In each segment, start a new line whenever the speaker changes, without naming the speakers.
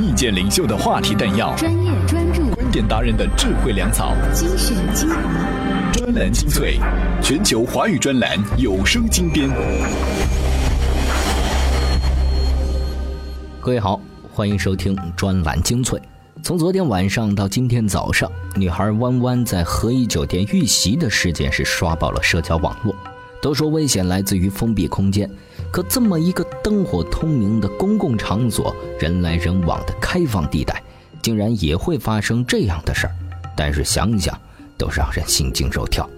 意见领袖的话题弹药，
专业专注，
观点达人的智慧粮草，
精选精华，
专栏精粹，全球华语专栏有声精编。
各位好，欢迎收听专栏精粹。从昨天晚上到今天早上，女孩弯弯在和颐酒店遇袭的事件是刷爆了社交网络。都说危险来自于封闭空间，可这么一个灯火通明的公共场所、人来人往的开放地带，竟然也会发生这样的事儿。但是想想，都让人心惊肉跳。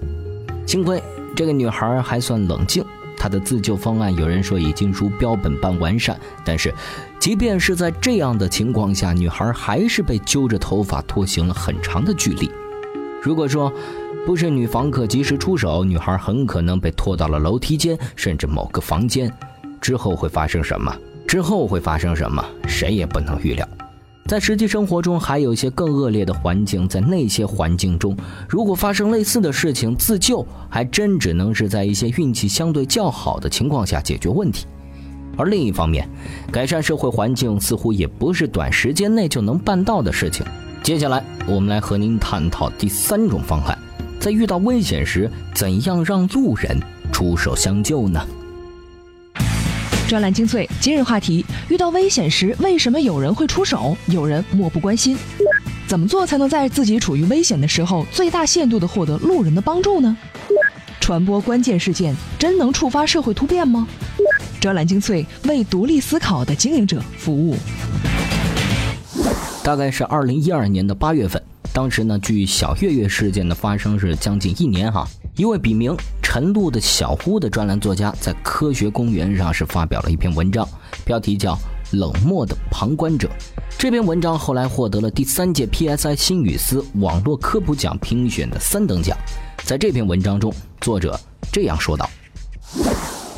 幸亏这个女孩还算冷静，她的自救方案有人说已经如标本般完善。但是，即便是在这样的情况下，女孩还是被揪着头发拖行了很长的距离。如果说，不是女房客及时出手，女孩很可能被拖到了楼梯间，甚至某个房间。之后会发生什么？之后会发生什么？谁也不能预料。在实际生活中，还有一些更恶劣的环境。在那些环境中，如果发生类似的事情，自救还真只能是在一些运气相对较好的情况下解决问题。而另一方面，改善社会环境似乎也不是短时间内就能办到的事情。接下来，我们来和您探讨第三种方案。在遇到危险时，怎样让路人出手相救呢？
专栏精粹今日话题：遇到危险时，为什么有人会出手，有人漠不关心？怎么做才能在自己处于危险的时候，最大限度地获得路人的帮助呢？传播关键事件，真能触发社会突变吗？专栏精粹为独立思考的经营者服务。
大概是二零一二年的八月份。当时呢，距小月月事件的发生是将近一年哈。一位笔名陈露的小呼的专栏作家在科学公园上是发表了一篇文章，标题叫《冷漠的旁观者》。这篇文章后来获得了第三届 PSI 新语丝网络科普奖评选的三等奖。在这篇文章中，作者这样说道：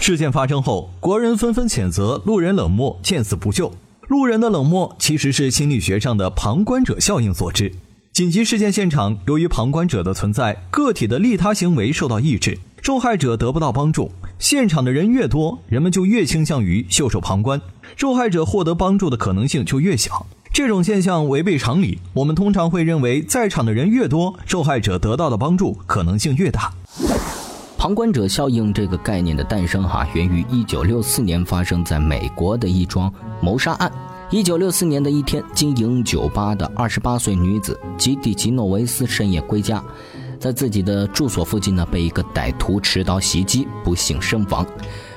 事件发生后，国人纷纷谴责路人冷漠、见死不救。路人的冷漠其实是心理学上的旁观者效应所致。紧急事件现场，由于旁观者的存在，个体的利他行为受到抑制，受害者得不到帮助。现场的人越多，人们就越倾向于袖手旁观，受害者获得帮助的可能性就越小。这种现象违背常理，我们通常会认为，在场的人越多，受害者得到的帮助可能性越大。
旁观者效应这个概念的诞生，哈，源于1964年发生在美国的一桩谋杀案。一九六四年的一天，经营酒吧的二十八岁女子吉蒂吉诺维斯深夜归家，在自己的住所附近呢，被一个歹徒持刀袭击，不幸身亡。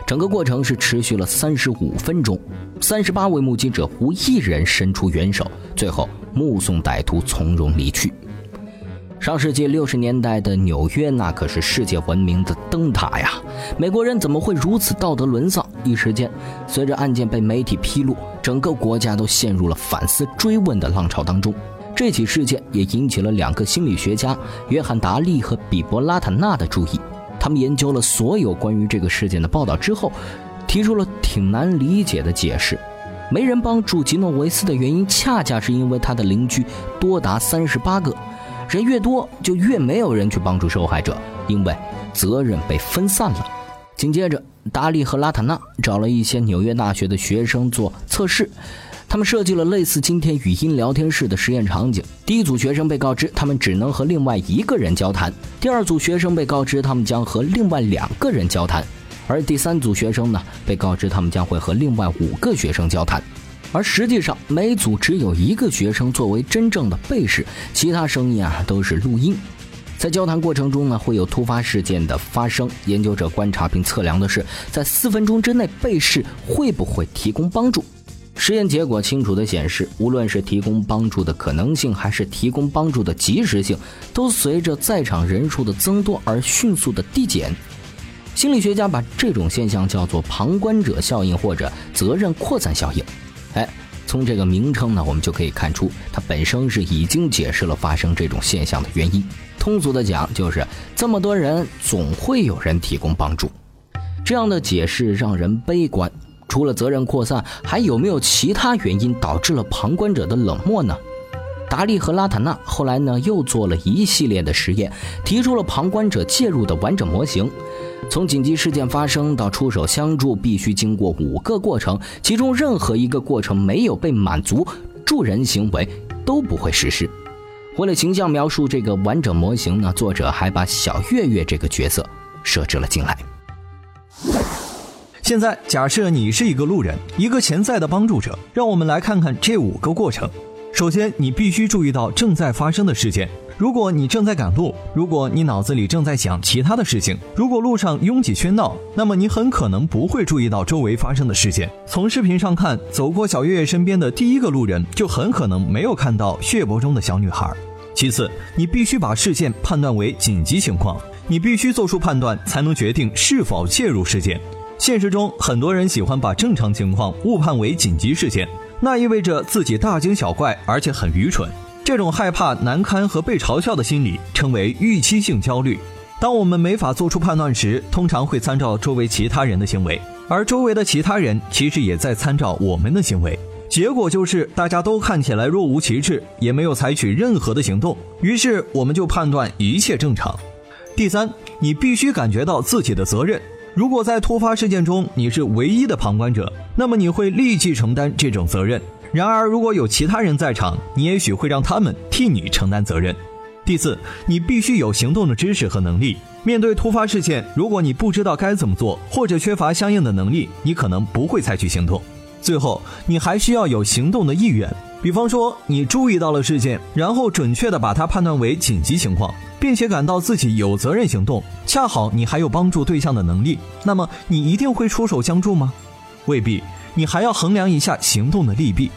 整个过程是持续了三十五分钟，三十八位目击者无一人伸出援手，最后目送歹徒从容离去。上世纪六十年代的纽约，那可是世界闻名的灯塔呀！美国人怎么会如此道德沦丧？一时间，随着案件被媒体披露，整个国家都陷入了反思追问的浪潮当中。这起事件也引起了两个心理学家约翰·达利和比伯·拉塔纳的注意。他们研究了所有关于这个事件的报道之后，提出了挺难理解的解释：没人帮助吉诺维斯的原因，恰恰是因为他的邻居多达三十八个。人越多，就越没有人去帮助受害者，因为责任被分散了。紧接着，达利和拉塔纳找了一些纽约大学的学生做测试，他们设计了类似今天语音聊天室的实验场景。第一组学生被告知他们只能和另外一个人交谈，第二组学生被告知他们将和另外两个人交谈，而第三组学生呢，被告知他们将会和另外五个学生交谈。而实际上，每组只有一个学生作为真正的被试，其他声音啊都是录音。在交谈过程中呢，会有突发事件的发生。研究者观察并测量的是，在四分钟之内被试会不会提供帮助。实验结果清楚地显示，无论是提供帮助的可能性，还是提供帮助的及时性，都随着在场人数的增多而迅速的递减。心理学家把这种现象叫做旁观者效应或者责任扩散效应。哎，从这个名称呢，我们就可以看出，它本身是已经解释了发生这种现象的原因。通俗的讲，就是这么多人，总会有人提供帮助。这样的解释让人悲观。除了责任扩散，还有没有其他原因导致了旁观者的冷漠呢？达利和拉塔纳后来呢，又做了一系列的实验，提出了旁观者介入的完整模型。从紧急事件发生到出手相助，必须经过五个过程，其中任何一个过程没有被满足，助人行为都不会实施。为了形象描述这个完整模型呢，作者还把小月月这个角色设置了进来。
现在假设你是一个路人，一个潜在的帮助者，让我们来看看这五个过程。首先，你必须注意到正在发生的事件。如果你正在赶路，如果你脑子里正在想其他的事情，如果路上拥挤喧闹，那么你很可能不会注意到周围发生的事件。从视频上看，走过小月月身边的第一个路人就很可能没有看到血泊中的小女孩。其次，你必须把事件判断为紧急情况，你必须做出判断，才能决定是否介入事件。现实中，很多人喜欢把正常情况误判为紧急事件，那意味着自己大惊小怪，而且很愚蠢。这种害怕难堪和被嘲笑的心理称为预期性焦虑。当我们没法做出判断时，通常会参照周围其他人的行为，而周围的其他人其实也在参照我们的行为。结果就是大家都看起来若无其事，也没有采取任何的行动，于是我们就判断一切正常。第三，你必须感觉到自己的责任。如果在突发事件中你是唯一的旁观者，那么你会立即承担这种责任。然而，如果有其他人在场，你也许会让他们替你承担责任。第四，你必须有行动的知识和能力。面对突发事件，如果你不知道该怎么做，或者缺乏相应的能力，你可能不会采取行动。最后，你还需要有行动的意愿。比方说，你注意到了事件，然后准确地把它判断为紧急情况。并且感到自己有责任行动，恰好你还有帮助对象的能力，那么你一定会出手相助吗？未必，你还要衡量一下行动的利弊。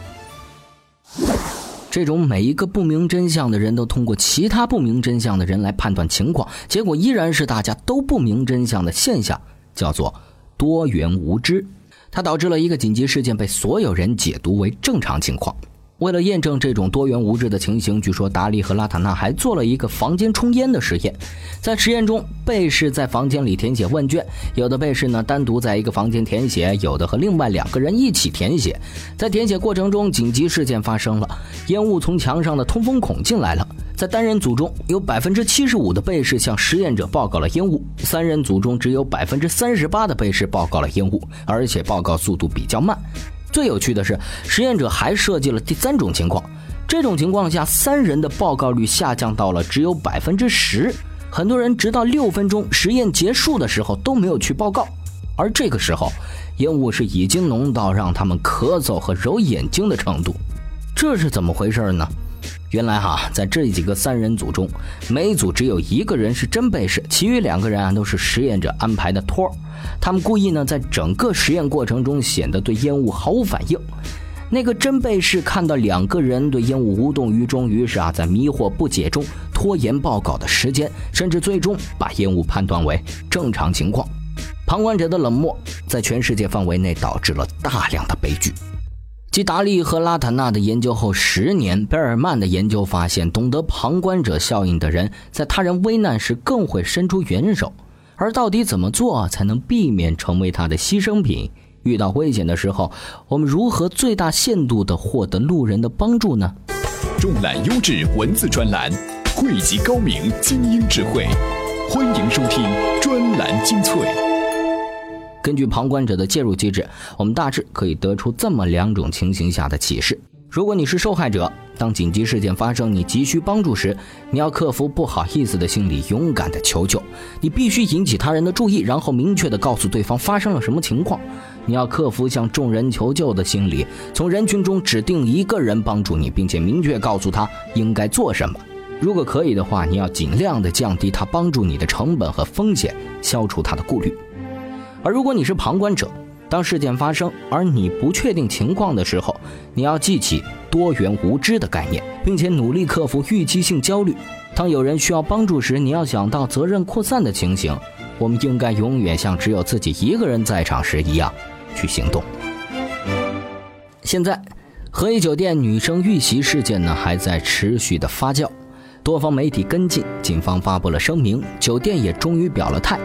这种每一个不明真相的人都通过其他不明真相的人来判断情况，结果依然是大家都不明真相的现象，叫做多元无知。它导致了一个紧急事件被所有人解读为正常情况。为了验证这种多元无知的情形，据说达利和拉塔纳还做了一个房间冲烟的实验。在实验中，被试在房间里填写问卷，有的被试呢单独在一个房间填写，有的和另外两个人一起填写。在填写过程中，紧急事件发生了，烟雾从墙上的通风孔进来了。在单人组中，有百分之七十五的被试向实验者报告了烟雾；三人组中，只有百分之三十八的被试报告了烟雾，而且报告速度比较慢。最有趣的是，实验者还设计了第三种情况。这种情况下，三人的报告率下降到了只有百分之十。很多人直到六分钟实验结束的时候都没有去报告，而这个时候，烟雾是已经浓到让他们咳嗽和揉眼睛的程度。这是怎么回事呢？原来哈，在这几个三人组中，每组只有一个人是真被试，其余两个人啊都是实验者安排的托儿。他们故意呢，在整个实验过程中显得对烟雾毫无反应。那个真被试看到两个人对烟雾无动于衷，于是啊，在迷惑不解中拖延报告的时间，甚至最终把烟雾判断为正常情况。旁观者的冷漠在全世界范围内导致了大量的悲剧。继达利和拉塔纳的研究后十年，贝尔曼的研究发现，懂得旁观者效应的人，在他人危难时更会伸出援手。而到底怎么做才能避免成为他的牺牲品？遇到危险的时候，我们如何最大限度地获得路人的帮助呢？
重揽优质文字专栏，汇集高明精英智慧，欢迎收听专栏精粹。
根据旁观者的介入机制，我们大致可以得出这么两种情形下的启示。如果你是受害者，当紧急事件发生，你急需帮助时，你要克服不好意思的心理，勇敢的求救。你必须引起他人的注意，然后明确的告诉对方发生了什么情况。你要克服向众人求救的心理，从人群中指定一个人帮助你，并且明确告诉他应该做什么。如果可以的话，你要尽量的降低他帮助你的成本和风险，消除他的顾虑。而如果你是旁观者，当事件发生，而你不确定情况的时候，你要记起多元无知的概念，并且努力克服预期性焦虑。当有人需要帮助时，你要想到责任扩散的情形。我们应该永远像只有自己一个人在场时一样去行动。现在，和颐酒店女生遇袭事件呢还在持续的发酵，多方媒体跟进，警方发布了声明，酒店也终于表了态。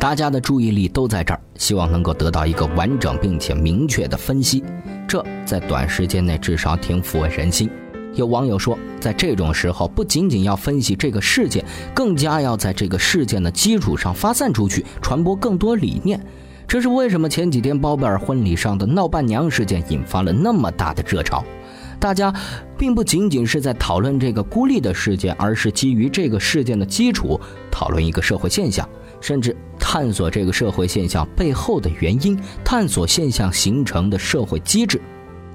大家的注意力都在这儿，希望能够得到一个完整并且明确的分析，这在短时间内至少挺抚慰人心。有网友说，在这种时候，不仅仅要分析这个事件，更加要在这个事件的基础上发散出去，传播更多理念。这是为什么前几天包贝尔婚礼上的闹伴娘事件引发了那么大的热潮。大家并不仅仅是在讨论这个孤立的事件，而是基于这个事件的基础讨论一个社会现象，甚至探索这个社会现象背后的原因，探索现象形成的社会机制。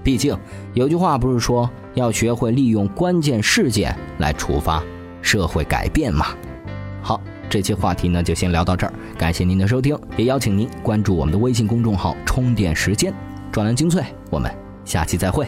毕竟有句话不是说要学会利用关键事件来触发社会改变吗？好，这期话题呢就先聊到这儿，感谢您的收听，也邀请您关注我们的微信公众号“充电时间”，专栏精粹，我们下期再会。